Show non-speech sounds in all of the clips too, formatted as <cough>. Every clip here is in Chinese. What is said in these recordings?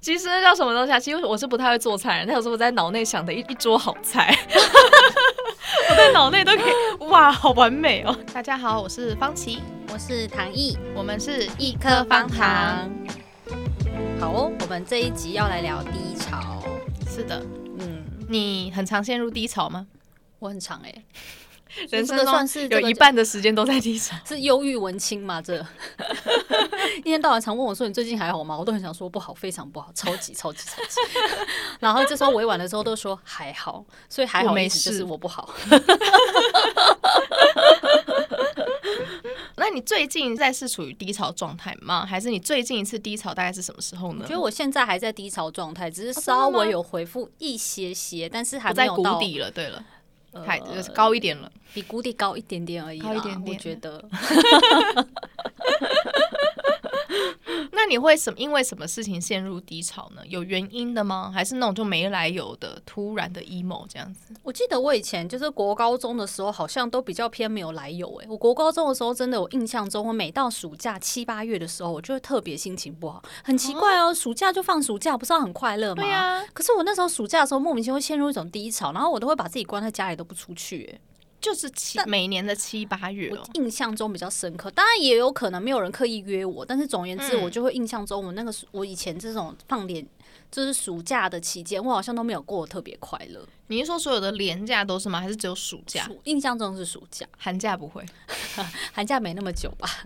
其实那叫什么东西啊？其实我是不太会做菜，但有时候我在脑内想的一一桌好菜，<laughs> 我在脑内都可以哇，好完美哦！大家好，我是方琦，我是唐毅，我们是一颗方糖。好哦，我们这一集要来聊低潮。是的，嗯，你很常陷入低潮吗？我很常哎、欸。<laughs> 人生算是有一半的时间都在低潮，<laughs> 是忧郁文青吗？这 <laughs> 一天到晚常问我说：“你最近还好吗？”我都很想说不好，非常不好，超级超级超级。然后这时候委婉的时候都说还好，所以还好没事，就是我不好。那你最近在是处于低潮状态吗？还是你最近一次低潮大概是什么时候呢？我觉得我现在还在低潮状态，只是稍微有回复一些些，但是还没有到谷底了。对了。太就是高一点了，比谷底高一点点而已，高一点点，我觉得。<laughs> <laughs> 那你会什么？因为什么事情陷入低潮呢？有原因的吗？还是那种就没来由的、突然的 emo 这样子？我记得我以前就是国高中的时候，好像都比较偏没有来由。哎，我国高中的时候，真的，我印象中，我每到暑假七八月的时候，我就会特别心情不好。很奇怪哦，暑假就放暑假，不是要很快乐吗？对呀。可是我那时候暑假的时候，莫名其妙陷入一种低潮，然后我都会把自己关在家里，都不出去。哎。就是七每年的七八月，我印象中比较深刻。当然也有可能没有人刻意约我，但是总而言之，我就会印象中我那个我以前这种放年就是暑假的期间，我好像都没有过得特别快乐。你是说所有的连假都是吗？还是只有暑假？印象中是暑假，寒假不会，<laughs> 寒假没那么久吧。<laughs>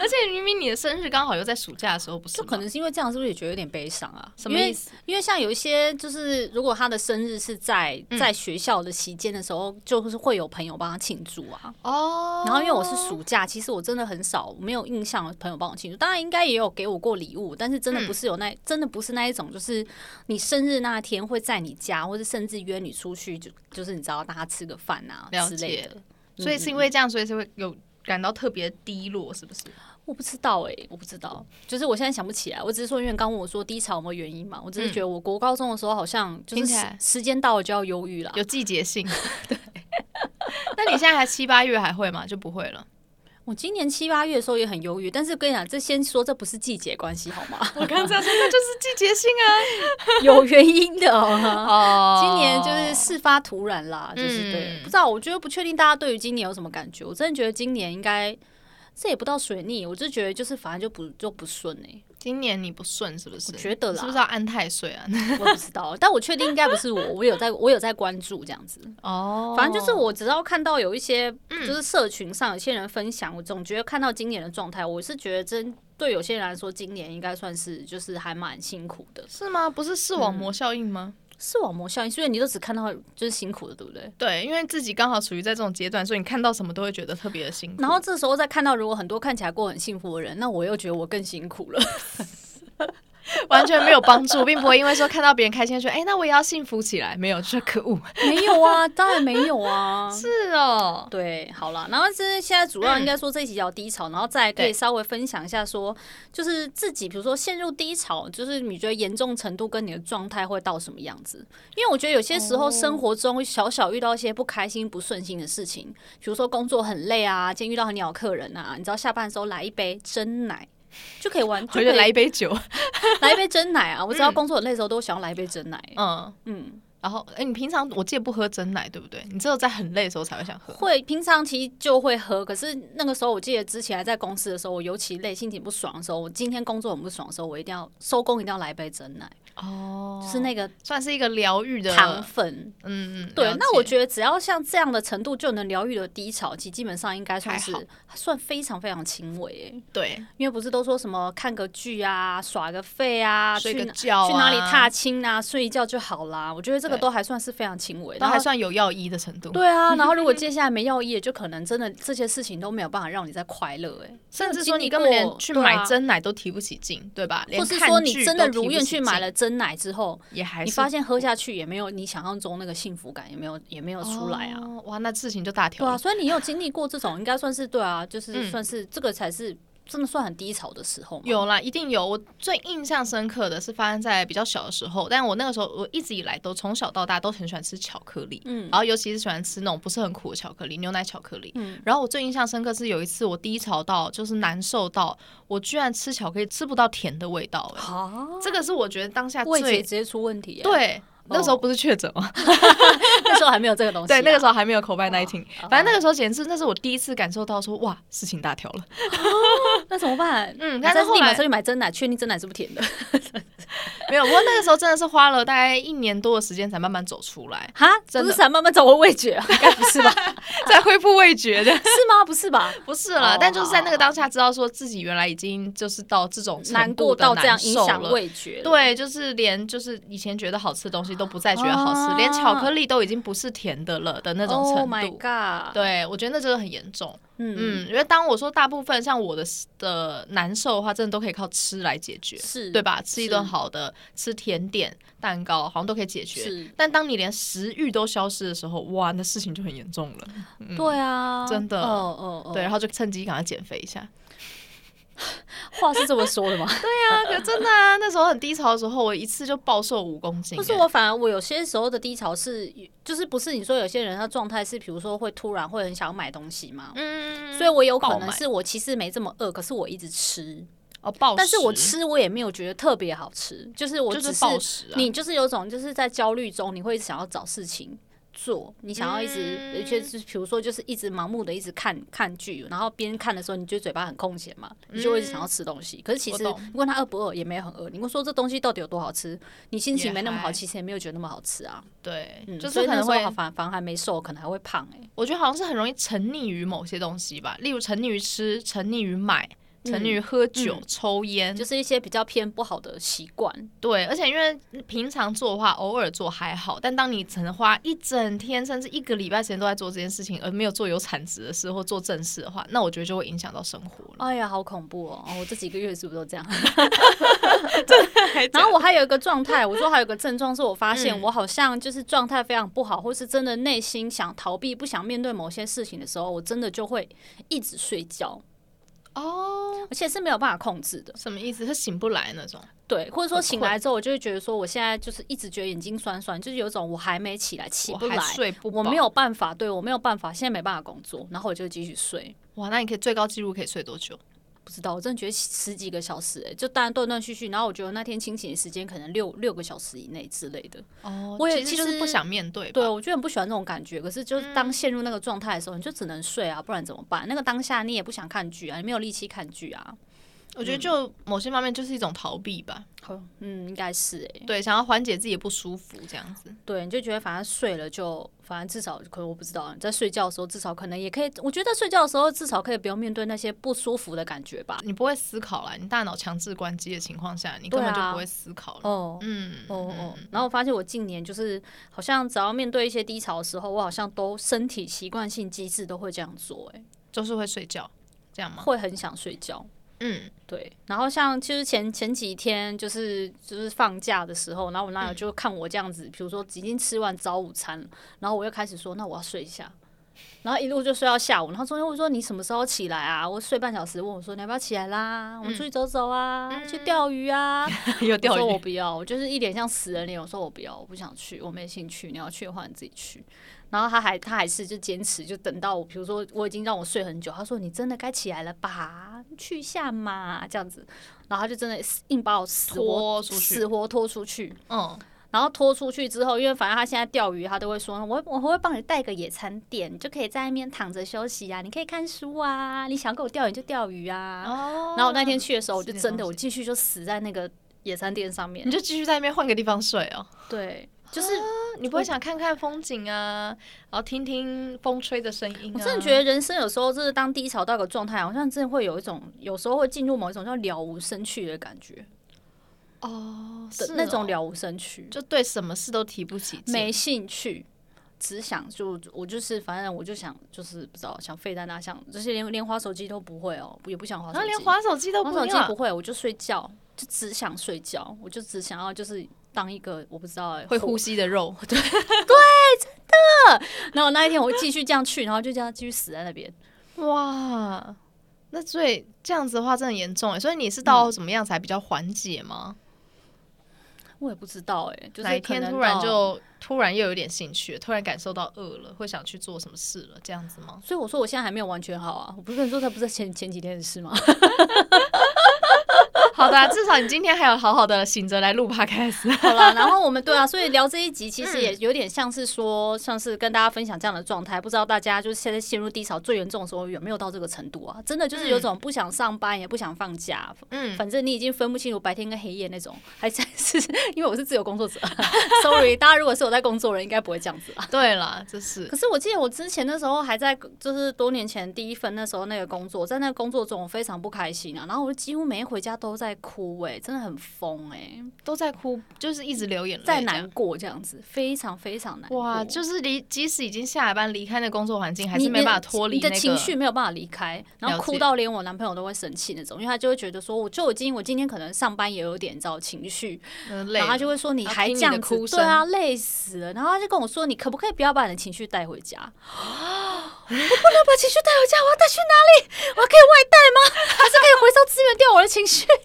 而且明明你的生日刚好又在暑假的时候，不是？就可能是因为这样，是不是也觉得有点悲伤啊？什么意思？因为，像有一些，就是如果他的生日是在在学校的期间的时候，嗯、就是会有朋友帮他庆祝啊。哦。然后因为我是暑假，其实我真的很少没有印象的朋友帮我庆祝。当然应该也有给我过礼物，但是真的不是有那、嗯、真的不是那一种，就是你生日那天会在你家，或者甚至约你出去，就就是你知道大家吃个饭啊之类的。所以是因为这样，所以是会有感到特别低落，是不是？我不知道哎、欸，我不知道，就是我现在想不起来。我只是说，因为刚问我说低潮有没有原因嘛，我只是觉得我国高中的时候好像就是时间到了就要忧郁了，有季节性。<laughs> 对，<laughs> 那你现在还七八月还会吗？就不会了。我今年七八月的时候也很忧郁，但是跟你讲，这先说这不是季节关系好吗？我刚才说那就是季节性啊，<laughs> 有原因的 <laughs> 哦。今年就是事发突然啦，就是对，不知道。我觉得不确定大家对于今年有什么感觉。我真的觉得今年应该。这也不到水逆，我就觉得就是反正就不就不顺哎、欸。今年你不顺是不是？我觉得啦，是不是要安太岁啊？<laughs> 我不知道，但我确定应该不是我，我有在我有在关注这样子。哦，反正就是我只要看到有一些就是社群上有些人分享，嗯、我总觉得看到今年的状态，我是觉得真对有些人来说，今年应该算是就是还蛮辛苦的，是吗？不是视网膜效应吗？嗯视网膜效应，所以你都只看到就是辛苦的，对不对？对，因为自己刚好处于在这种阶段，所以你看到什么都会觉得特别的辛苦。然后这时候再看到如果很多看起来过很幸福的人，那我又觉得我更辛苦了。<laughs> 完全没有帮助，并不会因为说看到别人开心说，哎、欸，那我也要幸福起来。没有，就是可恶，没有啊，当然没有啊。<laughs> 是哦，对，好了，然后这现在主要应该说这一集叫低潮，然后再可以稍微分享一下说，就是自己比如说陷入低潮，就是你觉得严重程度跟你的状态会到什么样子？因为我觉得有些时候生活中小小遇到一些不开心、不顺心的事情，比如说工作很累啊，今天遇到很鸟客人啊，你知道下班的时候来一杯真奶。就可以玩，就可以来一杯酒，<laughs> 来一杯真奶啊！我知道工作很累的时候，都想要来一杯真奶。嗯嗯，然后哎、欸，你平常我记得不喝真奶，对不对？你只有在很累的时候才会想喝。会，平常其实就会喝，可是那个时候我记得之前还在公司的时候，我尤其累、心情不爽的时候，我今天工作很不爽的时候，我一定要收工，一定要来一杯真奶。哦，就是那个算是一个疗愈的糖粉，嗯嗯，对。那我觉得只要像这样的程度就能疗愈的低潮，期基本上应该算是算非常非常轻微诶。对，因为不是都说什么看个剧啊、耍个废啊、睡个觉、去哪里踏青啊、睡一觉就好啦。我觉得这个都还算是非常轻微，都还算有药医的程度。对啊，<laughs> 然后如果接下来没药医，就可能真的这些事情都没有办法让你再快乐诶。甚至说你根本连去买真奶都提不起劲，对吧？或是说你真的如愿去买了真奶之后。也还是你发现喝下去也没有你想象中那个幸福感，也没有也没有出来啊！哇，那事情就大条了。对啊，所以你有经历过这种，应该算是对啊，就是算是这个才是真的算很低潮的时候吗？有啦，一定有。我最印象深刻的是发生在比较小的时候，但我那个时候我一直以来都从小到大都很喜欢吃巧克力，嗯，然后尤其是喜欢吃那种不是很苦的巧克力，牛奶巧克力，嗯，然后我最印象深刻是有一次我低潮到就是难受到我居然吃巧克力吃不到甜的味道，哎，啊，这个是我觉得当下味觉直接出问题，对。那时候不是确诊吗？<laughs> 那时候还没有这个东西。对，那个时候还没有 COVID-19。反正那个时候简直那是我第一次感受到说，哇，事情大条了。<laughs> 那怎么办？嗯，但是立马去买真奶，确定真奶是不是甜的？<laughs> 没有，不过那个时候真的是花了大概一年多的时间才慢慢走出来。哈，真的是才慢慢找回味觉？应该不是吧？在恢复味觉的？是吗？不是吧？不是了。但就是在那个当下，知道说自己原来已经就是到这种难过到这样影响味觉。对，就是连就是以前觉得好吃的东西。都不再觉得好吃，啊、连巧克力都已经不是甜的了的那种程度。Oh my god！对，我觉得那真的很严重。嗯嗯，因为当我说大部分像我的的难受的话，真的都可以靠吃来解决，是对吧？吃一顿好的，吃甜点、蛋糕，好像都可以解决。但当你连食欲都消失的时候，哇，那事情就很严重了。嗯、对啊，真的。哦哦哦。对，然后就趁机赶快减肥一下。<laughs> 话是这么说的吗？<laughs> 对呀、啊，可真的啊，那时候很低潮的时候，我一次就暴瘦五公斤。不是我，反而我有些时候的低潮是，就是不是你说有些人他状态是，比如说会突然会很想买东西嘛。嗯。所以我有可能是我其实没这么饿，可是我一直吃哦暴食，但是我吃我也没有觉得特别好吃，就是我只是，就是暴食、啊。你就是有种就是在焦虑中，你会想要找事情。做你想要一直，而且是比如说就是一直盲目的一直看看剧，然后边看的时候，你觉得嘴巴很空闲嘛，你就会一直想要吃东西。可是其实你问他饿不饿，也没有很饿。你问说这东西到底有多好吃，你心情没那么好，其实也没有觉得那么好吃啊。对，就是可能会反反而还没瘦，可能还会胖哎。我觉得好像是很容易沉溺于某些东西吧，例如沉溺于吃，沉溺于买。沉溺于喝酒、嗯、抽烟，就是一些比较偏不好的习惯。对，而且因为平常做的话，偶尔做还好，但当你可能花一整天甚至一个礼拜时间都在做这件事情，而没有做有产值的事或做正事的话，那我觉得就会影响到生活了。哎呀，好恐怖哦！哦我这几个月是不是都这样？<laughs> <laughs> 然后我还有一个状态，我说还有一个症状是我发现我好像就是状态非常不好，或是真的内心想逃避、不想面对某些事情的时候，我真的就会一直睡觉。哦，oh, 而且是没有办法控制的，什么意思？是醒不来那种？对，或者说醒来之后，我就会觉得说，我现在就是一直觉得眼睛酸酸，就是有种我还没起来，起不来，睡不，我没有办法，对，我没有办法，现在没办法工作，然后我就继续睡。哇，那你可以最高纪录可以睡多久？不知道，我真的觉得十几个小时哎、欸，就当然断断续续。然后我觉得那天清醒的时间可能六六个小时以内之类的。哦，我也其实是不想面对。对，我觉得很不喜欢这种感觉。可是就是当陷入那个状态的时候，你就只能睡啊，不然怎么办？那个当下你也不想看剧啊，你没有力气看剧啊。我觉得就某些方面就是一种逃避吧。嗯，应该是哎、欸，对，想要缓解自己的不舒服这样子。对，你就觉得反正睡了就，反正至少可能我不知道，你在睡觉的时候至少可能也可以，我觉得睡觉的时候至少可以不用面对那些不舒服的感觉吧。你不会思考了，你大脑强制关机的情况下，你根本就不会思考了。哦，嗯，哦哦。然后我发现我近年就是好像只要面对一些低潮的时候，我好像都身体习惯性机制都会这样做、欸，哎，就是会睡觉，这样吗？会很想睡觉。嗯，对。然后像其实前前几天就是就是放假的时候，然后我男友就看我这样子，嗯、比如说已经吃完早午餐，然后我又开始说，那我要睡一下，然后一路就睡到下午。然后中间我说你什么时候起来啊？我睡半小时，问我说你要不要起来啦？我们出去走走啊，嗯、去钓鱼啊？<laughs> 有钓鱼？我说我不要，我就是一脸像死人脸。我说我不要，我不想去，我没兴趣。你要去的话，你自己去。然后他还他还是就坚持，就等到我，比如说我已经让我睡很久，他说你真的该起来了吧，去一下嘛，这样子，然后他就真的硬把我死活死活拖出去，嗯，然后拖出去之后，因为反正他现在钓鱼，他都会说，我我会帮你带个野餐垫，你就可以在那边躺着休息啊，你可以看书啊，你想跟我钓鱼就钓鱼啊，哦，然后我那天去的时候，我就真的我继续就死在那个野餐垫上面，你就继续在那边换个地方睡哦，对。就是你不会想看看风景啊，然后听听风吹的声音啊。我真的觉得人生有时候就是当低潮到一个状态，好像真的会有一种，有时候会进入某一种叫了无生趣的感觉。哦，是那种了无生趣，就对什么事都提不起劲，没兴趣，只想就我就是反正我就想就是不知道想废在那，想这些连连滑手机都不会哦，也不想滑手机，连滑手机都不会，滑手机不会，我就睡觉，就只想睡觉，我就只想要就是。当一个我不知道哎，会呼吸的肉，<laughs> 对对，真的。然后那一天我会继续这样去，然后就这样继续死在那边。哇，那所以这样子的话，真的严重哎。所以你是到怎么样才比较缓解吗？我也不知道哎，就是哪一天突然就突然又有点兴趣，突然感受到饿了，会想去做什么事了，这样子吗？所以我说我现在还没有完全好啊，我不是跟你说他不是前前几天的事吗？好的、啊，至少你今天还有好好的醒着来录 podcast。<laughs> 好了，然后我们对啊，<laughs> 所以聊这一集其实也有点像是说，像是跟大家分享这样的状态。不知道大家就是现在陷入低潮最严重的时候有没有到这个程度啊？真的就是有种不想上班也不想放假，嗯，反正你已经分不清楚白天跟黑夜那种。还是因为我是自由工作者，<laughs> sorry，大家如果是有在工作的人，应该不会这样子啊。对了，就是。可是我记得我之前那时候还在，就是多年前第一份那时候那个工作，在那个工作中我非常不开心啊，然后我几乎每一回家都在哭哎、欸。真的很疯哎、欸，都在哭，就是一直流眼泪，在难过这样子，非常非常难过。哇，就是离即使已经下了班离开那工作环境，还是没办法脱离、那个、你，你的情绪没有办法离开，然后哭到连我男朋友都会生气那种，因为他就会觉得说，我就已经我今天可能上班也有点遭情绪，然后他就会说你还这样子，对啊，累死了。然后他就跟我说，你可不可以不要把你的情绪带回家？我不能把情绪带回家，我要带去哪里？我可以外带吗？<laughs> 还是可以回收资源掉我的情绪？<laughs>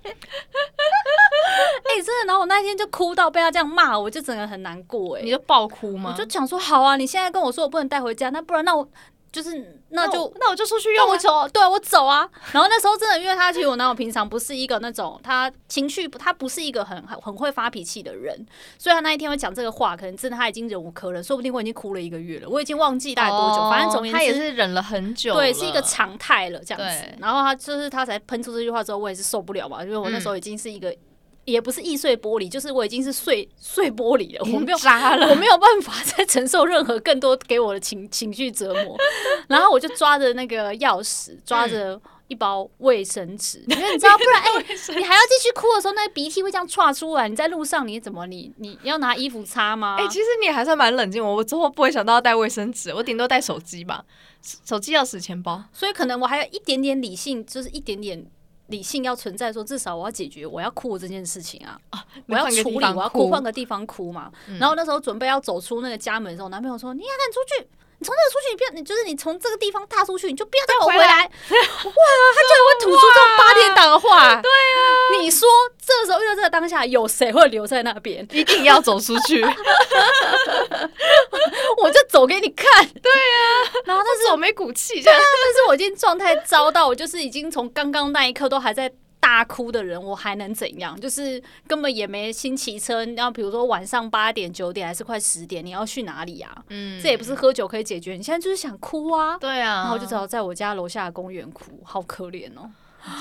哎、欸，真的，然后我那一天就哭到被他这样骂，我就整个很难过、欸。哎，你就爆哭吗？我就想说，好啊，你现在跟我说我不能带回家，那不然那我。就是，那就那我，就出去用，我走，对我走啊。然后那时候真的，因为他其实我男友平常不是一个那种他情绪，他不是一个很很很会发脾气的人，所以他那一天会讲这个话，可能真的他已经忍无可忍，说不定我已经哭了一个月了，我已经忘记大概多久，哦、反正总言之，他也是忍了很久，对，是一个常态了这样子。然后他就是他才喷出这句话之后，我也是受不了嘛，因为我那时候已经是一个。也不是易碎玻璃，就是我已经是碎碎玻璃了，我没有渣了，我没有办法再承受任何更多给我的情 <laughs> 情绪折磨。然后我就抓着那个钥匙，抓着一包卫生纸，因为你知道，<laughs> 不然哎、欸，你还要继续哭的时候，那个鼻涕会这样唰出来。你在路上你怎么你你要拿衣服擦吗？哎、欸，其实你还算蛮冷静。我我之后不会想到要带卫生纸，我顶多带手机吧，手机钥匙钱包。所以可能我还有一点点理性，就是一点点。理性要存在，说至少我要解决我要哭这件事情啊！啊我要处理，我要哭，换个地方哭嘛。嗯、然后那时候准备要走出那个家门的时候，男朋友说：“你要赶紧出去，你从这个出去，你不要，你就是你从这个地方踏出去，你就不要再回来。回来”哇，他居然会吐出这种八点档的话！对啊，你说这时候遇到这个当下，有谁会留在那边？一定要走出去。<laughs> 我就走给你看，对啊，然后但是我没骨气，对啊，但是我已经状态糟到，我就是已经从刚刚那一刻都还在大哭的人，我还能怎样？就是根本也没心骑车，然后比如说晚上八点九点还是快十点，你要去哪里啊？嗯，这也不是喝酒可以解决，你现在就是想哭啊，对啊，然后我就只好在我家楼下的公园哭，好可怜哦。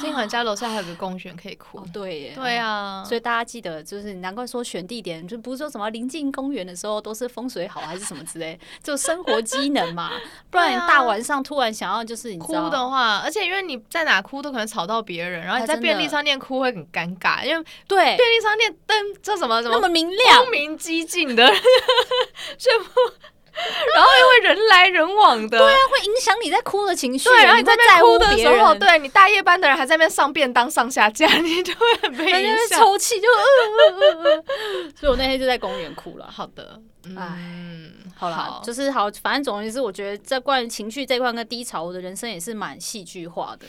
幸好家楼下还有个公园可以哭。哦，对耶，对啊，所以大家记得，就是难怪说选地点，就不是说什么临近公园的时候都是风水好还是什么之类，就生活机能嘛，不然你大晚上突然想要就是你哭的话，而且因为你在哪哭都可能吵到别人，然后你在便利商店哭会很尴尬，因为对便利商店灯这什么什么那么明亮，光明激进的，<laughs> 全部。<laughs> 然后又会人来人往的，对啊，会影响你在哭的情绪。对，然后你在在哭的时候，对你大夜班的人还在那边上便当、上下架，你就会很被影响，抽泣就呃呃呃呃。<laughs> 所以我那天就在公园哭了。好的，嗯，好了，就是好，反正总之是我觉得在关于情绪这块跟低潮，我的人生也是蛮戏剧化的。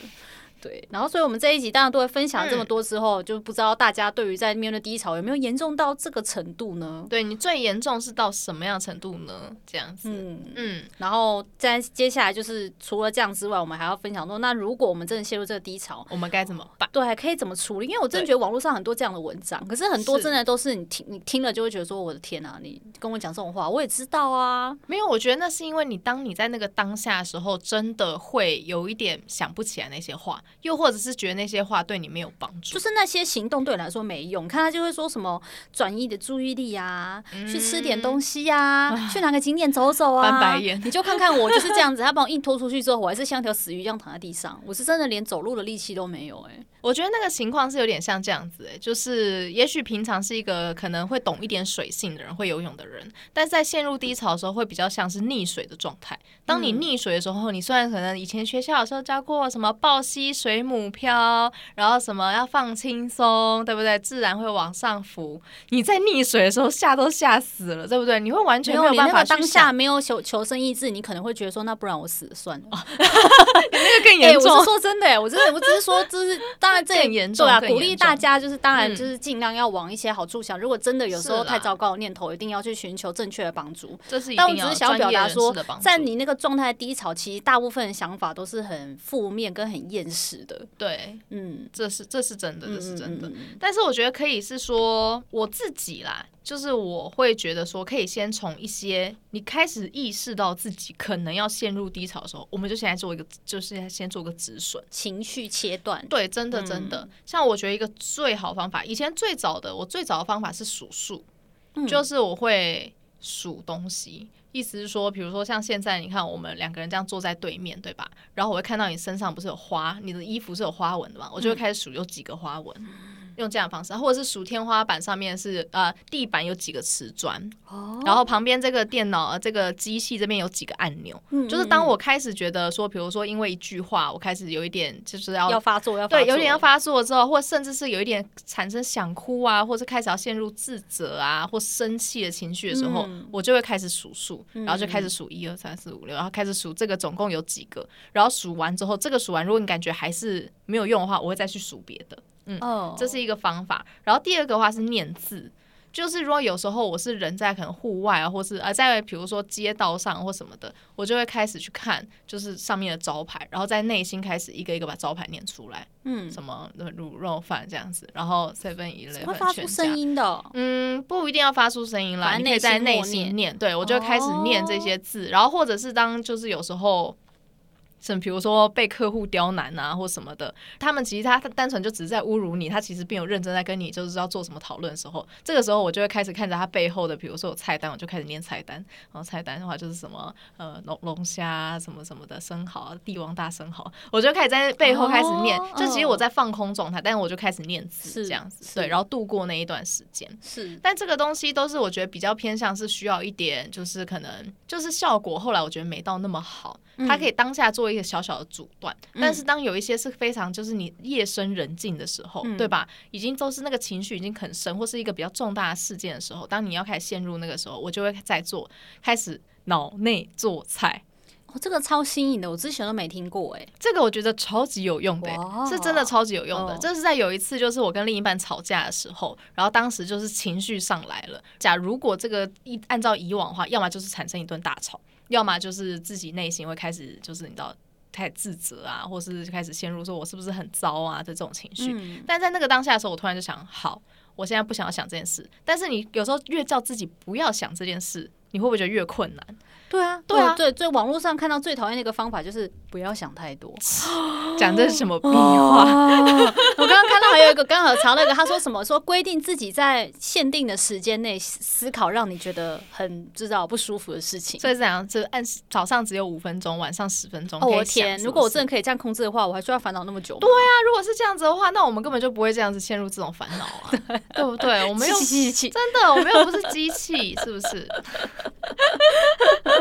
对，然后所以我们这一集当然都会分享这么多之后，嗯、就不知道大家对于在面对低潮有没有严重到这个程度呢？对，你最严重是到什么样程度呢？这样子，嗯嗯，然后在接下来就是除了这样之外，我们还要分享说，那如果我们真的陷入这个低潮，我们该怎么办？对，还可以怎么处理？因为我真的觉得网络上很多这样的文章，可是很多真的都是你听你听了就会觉得说，我的天啊，你跟我讲这种话，我也知道啊。没有，我觉得那是因为你当你在那个当下的时候，真的会有一点想不起来那些话，又或者是觉得。那些话对你没有帮助，就是那些行动对你来说没用。看他就会说什么转移的注意力啊，嗯、去吃点东西啊，唉 <laughs> 去哪个景点走走啊。翻白眼，你就看看我就是这样子。他把我硬拖出去之后，我还是像条死鱼一样躺在地上。我是真的连走路的力气都没有哎、欸。我觉得那个情况是有点像这样子哎、欸，就是也许平常是一个可能会懂一点水性的人，会游泳的人，但是在陷入低潮的时候，会比较像是溺水的状态。当你溺水的时候，你虽然可能以前学校的时候教过什么抱膝水母漂，然后什么要放轻松，对不对？自然会往上浮。你在溺水的时候吓都吓死了，对不对？你会完全没有办法当下没有求求生意志，你可能会觉得说，那不然我死了算了。<laughs> 那个更严重。欸、我是说真的、欸，我真的我只是说，就是 <laughs> 当然这也严重，对啊，鼓励大家就是当然就是尽量要往一些好处想。嗯、如果真的有时候太糟糕的念头，一定要去寻求正确的帮助。这是一但我只是想要表达说，在你那个状态低潮期，大部分的想法都是很负面跟很厌世的。对，嗯，这是这是真的，这是真的。嗯嗯嗯，但是我觉得可以是说我自己啦。就是我会觉得说，可以先从一些你开始意识到自己可能要陷入低潮的时候，我们就现在做一个，就是先做个止损，情绪切断。对，真的真的，嗯、像我觉得一个最好方法，以前最早的我最早的方法是数数，嗯、就是我会数东西，意思是说，比如说像现在你看我们两个人这样坐在对面，对吧？然后我会看到你身上不是有花，你的衣服是有花纹的嘛，我就会开始数有几个花纹。嗯用这样的方式，或者是数天花板上面是呃地板有几个瓷砖，哦、然后旁边这个电脑呃这个机器这边有几个按钮，嗯嗯嗯，就是当我开始觉得说，比如说因为一句话，我开始有一点就是要要发作，要对，有点要发作之后，或甚至是有一点产生想哭啊，或是开始要陷入自责啊或生气的情绪的时候，嗯、我就会开始数数，然后就开始数一二三四五六，然后开始数这个总共有几个，然后数完之后，这个数完，如果你感觉还是没有用的话，我会再去数别的。嗯，oh. 这是一个方法。然后第二个话是念字，就是如果有时候我是人在可能户外啊，或是呃在比如说街道上或什么的，我就会开始去看，就是上面的招牌，然后在内心开始一个一个把招牌念出来。嗯，什么卤肉饭这样子，然后 seven eleven 会发出声音的。嗯，不一定要发出声音啦，你可以在内心念。对，我就开始念这些字，oh. 然后或者是当就是有时候。什么，比如说被客户刁难啊，或什么的，他们其实他单纯就只是在侮辱你，他其实并有认真在跟你就是要做什么讨论的时候，这个时候我就会开始看着他背后的，比如说有菜单，我就开始念菜单，然后菜单的话就是什么呃龙龙虾什么什么的生蚝，帝王大生蚝，我就开始在背后开始念，哦、就其实我在放空状态，但是我就开始念字这样子，对，然后度过那一段时间。是，但这个东西都是我觉得比较偏向是需要一点，就是可能就是效果，后来我觉得没到那么好。它可以当下做一个小小的阻断，嗯、但是当有一些是非常就是你夜深人静的时候，嗯、对吧？已经都是那个情绪已经很深，或是一个比较重大的事件的时候，当你要开始陷入那个时候，我就会在做开始脑内做菜。哦，这个超新颖的，我之前都没听过哎。这个我觉得超级有用的，哇是真的超级有用的。这、哦、是在有一次，就是我跟另一半吵架的时候，然后当时就是情绪上来了。假如果这个一按照以往的话，要么就是产生一顿大吵。要么就是自己内心会开始，就是你知道，开始自责啊，或是开始陷入说我是不是很糟啊的这种情绪。嗯、但在那个当下的时候，我突然就想，好，我现在不想要想这件事。但是你有时候越叫自己不要想这件事，你会不会觉得越困难？对啊，对啊，对，最，网络上看到最讨厌的一个方法就是不要想太多。<gasps> 讲这是什么屁话？<laughs> 我刚刚看到还有一个刚好查那个，他说什么？说规定自己在限定的时间内思考，让你觉得很知道不舒服的事情。所以这样，就按早上只有五分钟，晚上十分钟。哦，我天！如果我真的可以这样控制的话，我还需要烦恼那么久吗？对啊，如果是这样子的话，那我们根本就不会这样子陷入这种烦恼啊，对，<laughs> 对不对？我们又真的，我们又不是机器，是不是？<laughs>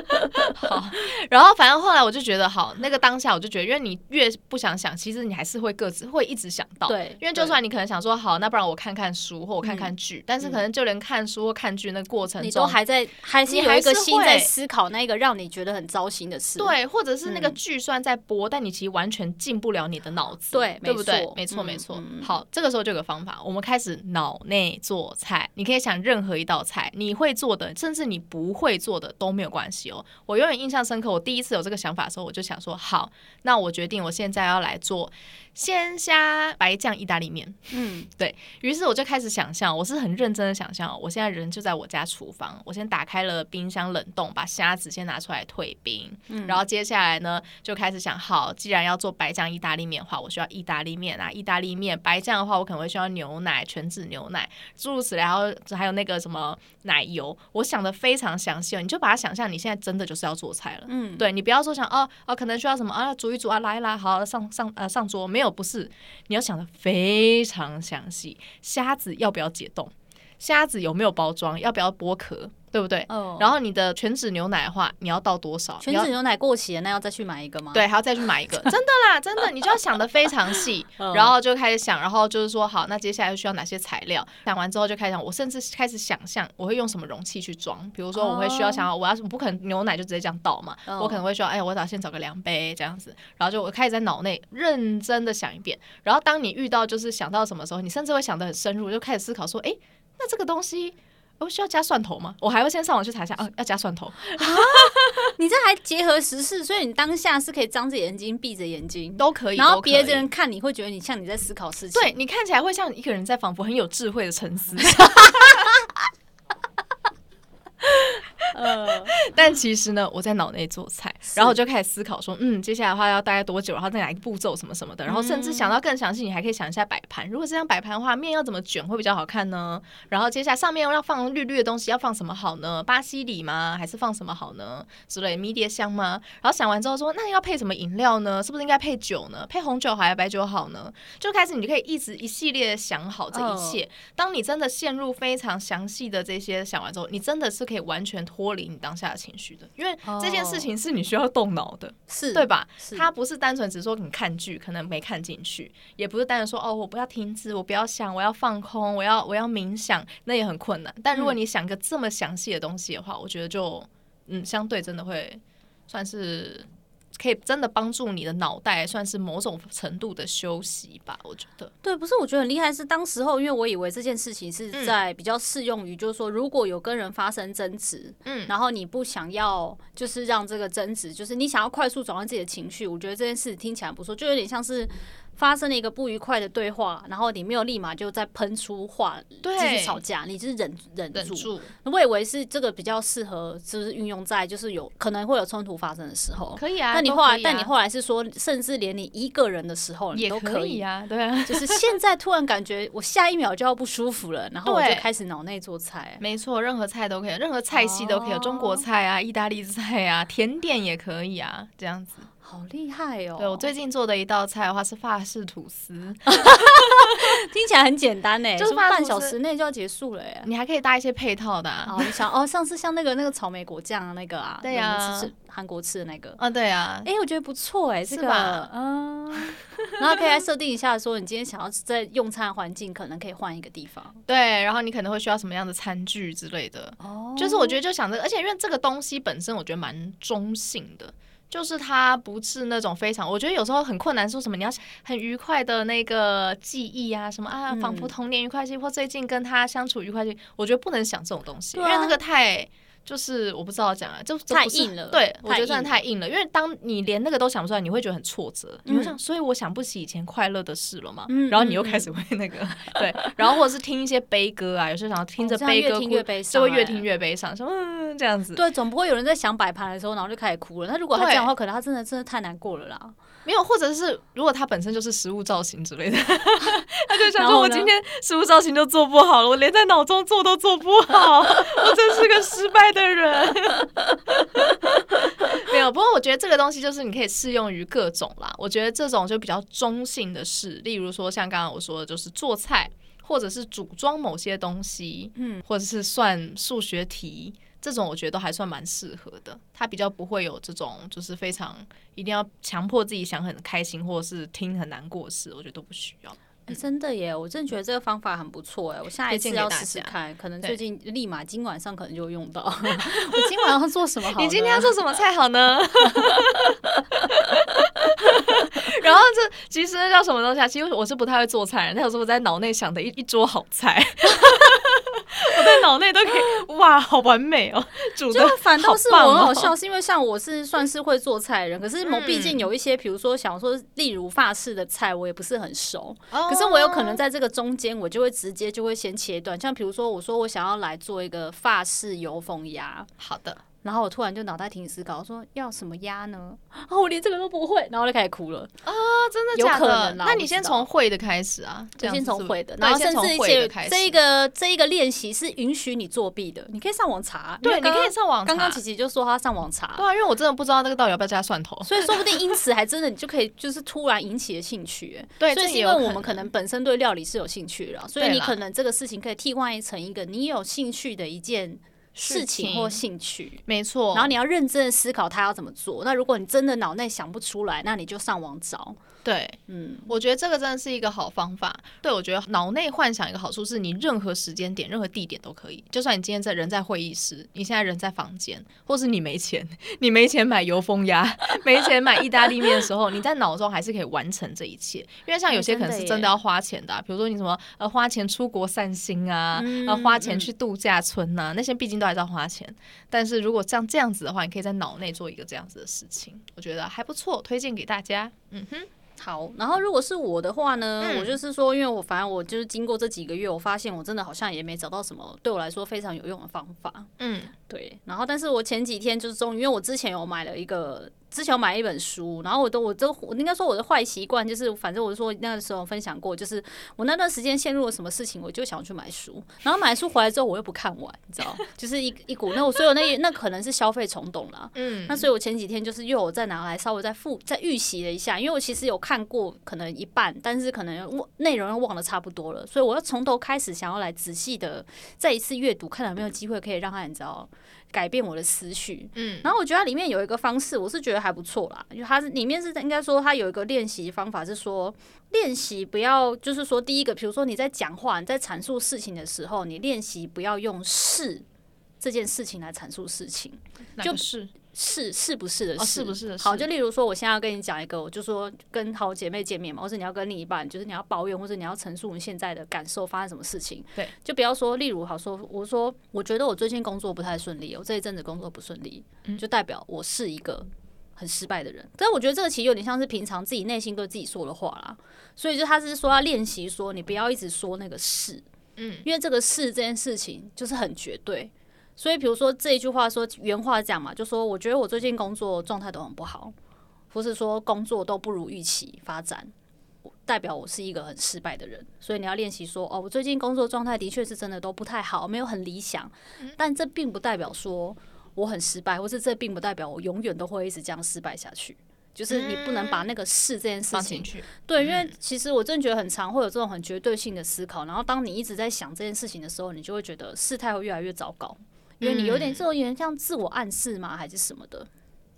好，<laughs> 然后反正后来我就觉得，好，那个当下我就觉得，因为你越不想想，其实你还是会各自会一直想到。对，因为就算你可能想说，好，那不然我看看书或我看看剧，嗯、但是可能就连看书或看剧那个过程中，你都还在，还是有一个心在思考那个让你觉得很糟心的事。对，或者是那个剧虽然在播，嗯、但你其实完全进不了你的脑子。对，对不对？没错，没错。嗯、好，这个时候就有个方法，我们开始脑内做菜。你可以想任何一道菜，你会做的，甚至你不会做的都没有关系哦。我永远印象深刻，我第一次有这个想法的时候，我就想说，好，那我决定，我现在要来做。鲜虾白酱意大利面，嗯，对，于是我就开始想象，我是很认真的想象，我现在人就在我家厨房，我先打开了冰箱冷冻，把虾子先拿出来退冰，嗯，然后接下来呢就开始想，好，既然要做白酱意大利面的话，我需要意大利面啊，意大利面白酱的话，我可能会需要牛奶，全脂牛奶，诸如此类，然后还有那个什么奶油，我想的非常详细，你就把它想象你现在真的就是要做菜了，嗯，对，你不要说想哦哦，可能需要什么啊，煮一煮啊，来来，好上上呃上桌，没有。不是，你要想的非常详细。虾子要不要解冻？虾子有没有包装，要不要剥壳。对不对？哦。然后你的全脂牛奶的话，你要倒多少？全脂牛奶过期了，那要再去买一个吗？对，还要再去买一个。<laughs> 真的啦，真的，你就要想得非常细，<laughs> 然后就开始想，然后就是说，好，那接下来需要哪些材料？想完之后就开始想，我甚至开始想象我会用什么容器去装。比如说，我会需要想要，我要是？不可能牛奶就直接这样倒嘛。我可能会说，哎，我得先找个量杯这样子。然后就我开始在脑内认真的想一遍。然后当你遇到就是想到什么时候，你甚至会想得很深入，就开始思考说，哎，那这个东西。我需要加蒜头吗？我还会先上网去查一下，哦，要加蒜头。啊，<laughs> 你这还结合时事，所以你当下是可以张着眼睛、闭着眼睛都可以。然后别人看你会觉得你像你在思考事情，对，你看起来会像一个人在仿佛很有智慧的沉思。<laughs> 呃，但其实呢，我在脑内做菜，然后我就开始思考说，嗯，接下来的话要大概多久，然后再哪一个步骤什么什么的，然后甚至想到更详细，你还可以想一下摆盘。如果这样摆盘的话，面要怎么卷会比较好看呢？然后接下来上面要放绿绿的东西，要放什么好呢？巴西里吗？还是放什么好呢？之类迷迭香吗？然后想完之后说，那要配什么饮料呢？是不是应该配酒呢？配红酒还是白酒好呢？就开始你就可以一直一系列想好这一切。当你真的陷入非常详细的这些想完之后，你真的是可以完全脱离你当下的情绪的，因为这件事情是你需要动脑的，是对吧？它不是单纯只说你看剧可能没看进去，也不是单纯说哦，我不要停止，我不要想，我要放空，我要我要冥想，那也很困难。但如果你想个这么详细的东西的话，我觉得就嗯，相对真的会算是。可以真的帮助你的脑袋，算是某种程度的休息吧，我觉得。对，不是，我觉得很厉害。是当时候，因为我以为这件事情是在比较适用于，就是说，如果有跟人发生争执，嗯，然后你不想要，就是让这个争执，就是你想要快速转换自己的情绪，我觉得这件事听起来不错，就有点像是。发生了一个不愉快的对话，然后你没有立马就再喷出话，继续吵架，你就是忍忍住。忍住。我以为是这个比较适合，就是运用在就是有可能会有冲突发生的时候。可以啊。那你后来，啊、但你后来是说，甚至连你一个人的时候你都可以，可以啊。对啊。<laughs> 就是现在突然感觉我下一秒就要不舒服了，然后我就开始脑内做菜。没错，任何菜都可以，任何菜系都可以，有中国菜啊、意大利菜啊、甜点也可以啊，这样子。好厉害哦！对，我最近做的一道菜的话是法式吐司，<laughs> 听起来很简单呢，就是半小时内就要结束了耶。你还可以搭一些配套的，啊，你想哦，上次像那个那个草莓果酱那个啊，对呀，是韩国吃的那个啊，对呀，哎，我觉得不错哎，这个嗯，然后可以来设定一下，说你今天想要在用餐环境可能可以换一个地方，对，然后你可能会需要什么样的餐具之类的，哦，就是我觉得就想着，而且因为这个东西本身我觉得蛮中性的。就是它不是那种非常，我觉得有时候很困难。说什么你要很愉快的那个记忆啊，什么啊，仿佛童年愉快记忆，或最近跟他相处愉快记忆，我觉得不能想这种东西，因为那个太。就是我不知道讲啊，就太硬了。对，我觉得真的太硬了，因为当你连那个都想不出来，你会觉得很挫折。你会想，所以我想不起以前快乐的事了嘛。然后你又开始会那个，<laughs> 对，然后或者是听一些悲歌啊，有时候想要听着悲歌哭，就会越听越悲伤，说嗯这样子。对，总不会有人在想摆盘的时候，然后就开始哭了。那如果他这样的话，可能他真的真的太难过了啦。没有，或者是如果他本身就是食物造型之类的，<laughs> 他就想说，我今天食物造型都做不好了，我连在脑中做都做不好，我真是个失败的人。<laughs> 没有，不过我觉得这个东西就是你可以适用于各种啦。我觉得这种就比较中性的事，例如说像刚刚我说的，就是做菜，或者是组装某些东西，嗯，或者是算数学题。这种我觉得都还算蛮适合的，他比较不会有这种就是非常一定要强迫自己想很开心或者是听很难过的事，我觉得都不需要。真的耶，我真的觉得这个方法很不错哎，我 <laughs> 下一次要试试看，可能最近立马今晚上可能就会用到。<laughs> 我今晚要做什么好？你今天要做什么菜好呢？<laughs> 然后这其实那叫什么东西啊？其实我是不太会做菜，但有时候我在脑内想的一一桌好菜。我在脑内都可以哇，好完美哦！煮的、哦、反倒是我很好笑，是因为像我是算是会做菜的人，可是我毕竟有一些，比如说想说，例如法式的菜，我也不是很熟。可是我有可能在这个中间，我就会直接就会先切断。像比如说，我说我想要来做一个法式油封鸭，好的。然后我突然就脑袋停止思考，说要什么压呢？哦，我连这个都不会，然后就开始哭了啊！真的假的？那你先从会的开始啊，就先从会的，然后甚至一些这一个这一个练习是允许你作弊的，你可以上网查。对，你可以上网查。刚刚琪琪就说他上网查，对啊，因为我真的不知道那个到底要不要加蒜头，所以说不定因此还真的你就可以就是突然引起了兴趣。<laughs> 对，所以是因为我们可能本身对料理是有兴趣的，所以你可能这个事情可以替换成一个你有兴趣的一件。事情或兴趣，没错。然后你要认真的思考他要怎么做。那如果你真的脑内想不出来，那你就上网找。对，嗯，我觉得这个真的是一个好方法。对，我觉得脑内幻想一个好处是你任何时间点、任何地点都可以。就算你今天在人在会议室，你现在人在房间，或是你没钱，<laughs> 你没钱买油封鸭，<laughs> 没钱买意大利面的时候，你在脑中还是可以完成这一切。因为像有些可能是真的要花钱的，啊，比如说你什么呃花钱出国散心啊，呃花钱去度假村呐，啊，那些毕竟都还是要花钱。但是如果像这样子的话，你可以在脑内做一个这样子的事情，我觉得还不错，推荐给大家。嗯哼。好，然后如果是我的话呢，嗯、我就是说，因为我反正我就是经过这几个月，我发现我真的好像也没找到什么对我来说非常有用的方法。嗯，对。然后，但是我前几天就是终于，因为我之前有买了一个。之前我买一本书，然后我都我都我应该说我的坏习惯就是，反正我说那个时候分享过，就是我那段时间陷入了什么事情，我就想去买书，然后买书回来之后我又不看完，你知道，就是一一股那我所有那那可能是消费冲动了，嗯，那所以我前几天就是又有再拿来稍微再复再预习了一下，因为我其实有看过可能一半，但是可能忘内容又忘得差不多了，所以我要从头开始想要来仔细的再一次阅读，看有没有机会可以让他你知道。改变我的思绪，嗯，然后我觉得它里面有一个方式，我是觉得还不错啦。就它是里面是应该说它有一个练习方法，是说练习不要，就是说第一个，比如说你在讲话、你在阐述事情的时候，你练习不要用是这件事情来阐述事情，就是。是是不是的是，哦、是不是的？好，就例如说，我现在要跟你讲一个，我就说跟好姐妹见面嘛，或者你要跟另一半，就是你要抱怨，或者你要陈述你现在的感受，发生什么事情。对，就不要说，例如好说，我说我觉得我最近工作不太顺利，我这一阵子工作不顺利，就代表我是一个很失败的人。嗯、但是我觉得这个其实有点像是平常自己内心对自己说的话啦，所以就他是说要练习说，你不要一直说那个是，嗯，因为这个是这件事情就是很绝对。所以，比如说这一句话说原话讲嘛，就说我觉得我最近工作状态都很不好，或是说工作都不如预期发展，代表我是一个很失败的人。所以你要练习说，哦，我最近工作状态的确是真的都不太好，没有很理想，但这并不代表说我很失败，或是这并不代表我永远都会一直这样失败下去。就是你不能把那个事这件事情，对，因为其实我真的觉得很常会有这种很绝对性的思考，然后当你一直在想这件事情的时候，你就会觉得事态会越来越糟糕。因为你有点这种有点像自我暗示吗？还是什么的？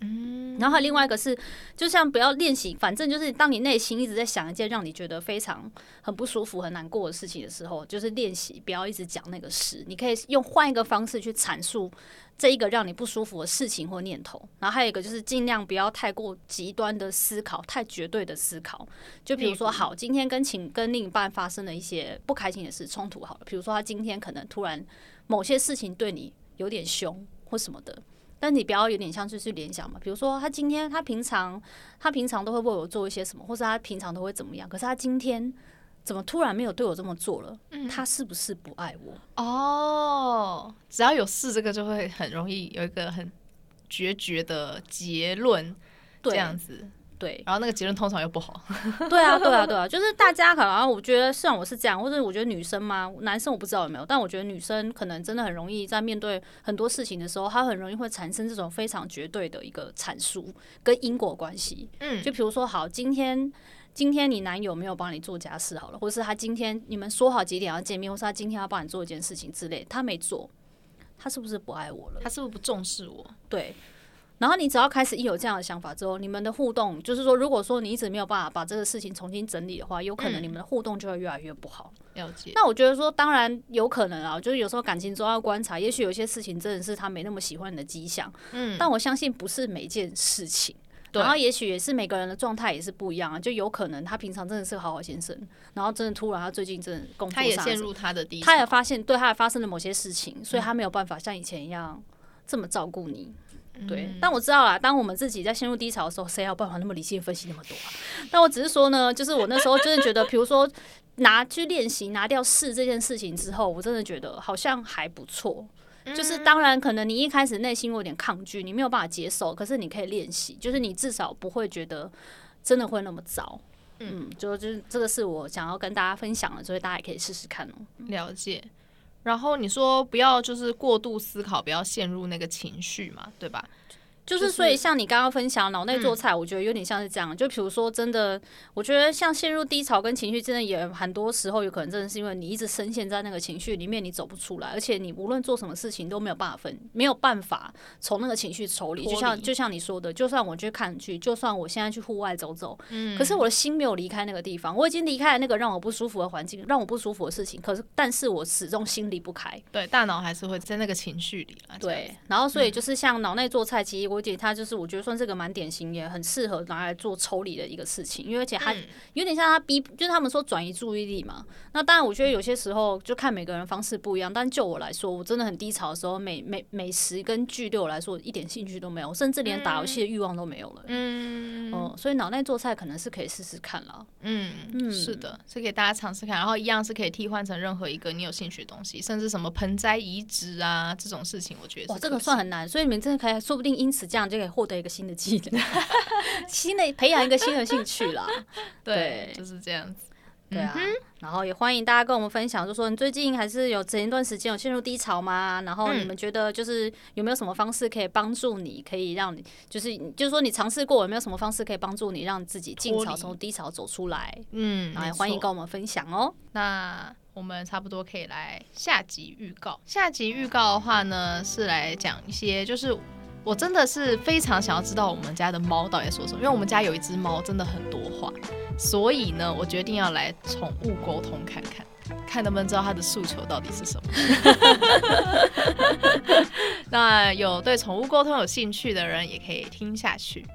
嗯，然后还有另外一个是，就像不要练习，反正就是当你内心一直在想一件让你觉得非常很不舒服、很难过的事情的时候，就是练习不要一直讲那个事，你可以用换一个方式去阐述这一个让你不舒服的事情或念头。然后还有一个就是尽量不要太过极端的思考，太绝对的思考。就比如说，好，今天跟情跟另一半发生了一些不开心的事、冲突，好了，比如说他今天可能突然某些事情对你。有点凶或什么的，但你不要有点像是去联想嘛。比如说，他今天他平常他平常都会为我做一些什么，或是他平常都会怎么样？可是他今天怎么突然没有对我这么做了？嗯，他是不是不爱我？哦，只要有事，这个就会很容易有一个很决绝的结论，这样子。对，然后那个结论通常又不好。<laughs> 对啊，对啊，对啊，就是大家可能我觉得，虽然我是这样，或者我觉得女生嘛，男生我不知道有没有，但我觉得女生可能真的很容易在面对很多事情的时候，她很容易会产生这种非常绝对的一个阐述跟因果关系。嗯，就比如说，好，今天今天你男友没有帮你做家事好了，或是他今天你们说好几点要见面，或是他今天要帮你做一件事情之类，他没做，他是不是不爱我了？他是不是不重视我？对。然后你只要开始一有这样的想法之后，你们的互动就是说，如果说你一直没有办法把这个事情重新整理的话，有可能你们的互动就会越来越不好。了解。那我觉得说，当然有可能啊，就是有时候感情中要观察，也许有些事情真的是他没那么喜欢你的迹象。嗯。但我相信不是每件事情。然后也许也是每个人的状态也是不一样啊，就有可能他平常真的是个好好先生，然后真的突然他最近真的工作也陷入他的低，他也发现对他也发生了某些事情，所以他没有办法像以前一样这么照顾你。对，但我知道啦。当我们自己在陷入低潮的时候，谁有办法那么理性分析那么多啊？但我只是说呢，就是我那时候真的觉得，比如说拿去练习拿掉“试”这件事情之后，我真的觉得好像还不错。就是当然可能你一开始内心有点抗拒，你没有办法接受，可是你可以练习，就是你至少不会觉得真的会那么糟。嗯，就就这个是我想要跟大家分享的，所以大家也可以试试看哦。了解。然后你说不要就是过度思考，不要陷入那个情绪嘛，对吧？就是，所以像你刚刚分享脑内做菜，我觉得有点像是这样。就比如说，真的，我觉得像陷入低潮跟情绪，真的也很多时候有可能真的是因为你一直深陷在那个情绪里面，你走不出来，而且你无论做什么事情都没有办法分，没有办法从那个情绪抽离。就像就像你说的，就算我去看剧，就算我现在去户外走走，可是我的心没有离开那个地方，我已经离开了那个让我不舒服的环境，让我不舒服的事情。可是，但是我始终心离不开。对，大脑还是会在那个情绪里。对，然后所以就是像脑内做菜，其实我姐她就是我觉得。算是个蛮典型，也很适合拿来做抽离的一个事情，因为而且她有点像她逼，就是他们说转移注意力嘛。那当然，我觉得有些时候就看每个人方式不一样。但就我来说，我真的很低潮的时候，美美美食跟剧对我来说一点兴趣都没有，甚至连打游戏的欲望都没有了。嗯，哦，所以脑内做菜可能是可以试试看了。嗯嗯，是的，是给大家尝试看，然后一样是可以替换成任何一个你有兴趣的东西，甚至什么盆栽移植啊这种事情，我觉得哇，这个算很难，所以你们真的可以，说不定因此这样就可以获得一个。新的技能，<laughs> 新的培养一个新的兴趣啦。<laughs> 对，就是这样子。对啊，然后也欢迎大家跟我们分享，就说你最近还是有前一段时间有陷入低潮吗？然后你们觉得就是有没有什么方式可以帮助你，可以让你就是就是说你尝试过有没有什么方式可以帮助你让自己尽早从低潮走出来？嗯，然后也欢迎跟我们分享哦。那我们差不多可以来下集预告。下集预告的话呢，是来讲一些就是。我真的是非常想要知道我们家的猫到底在说什么，因为我们家有一只猫真的很多话，所以呢，我决定要来宠物沟通看看，看能不能知道它的诉求到底是什么。<laughs> <laughs> 那有对宠物沟通有兴趣的人也可以听下去。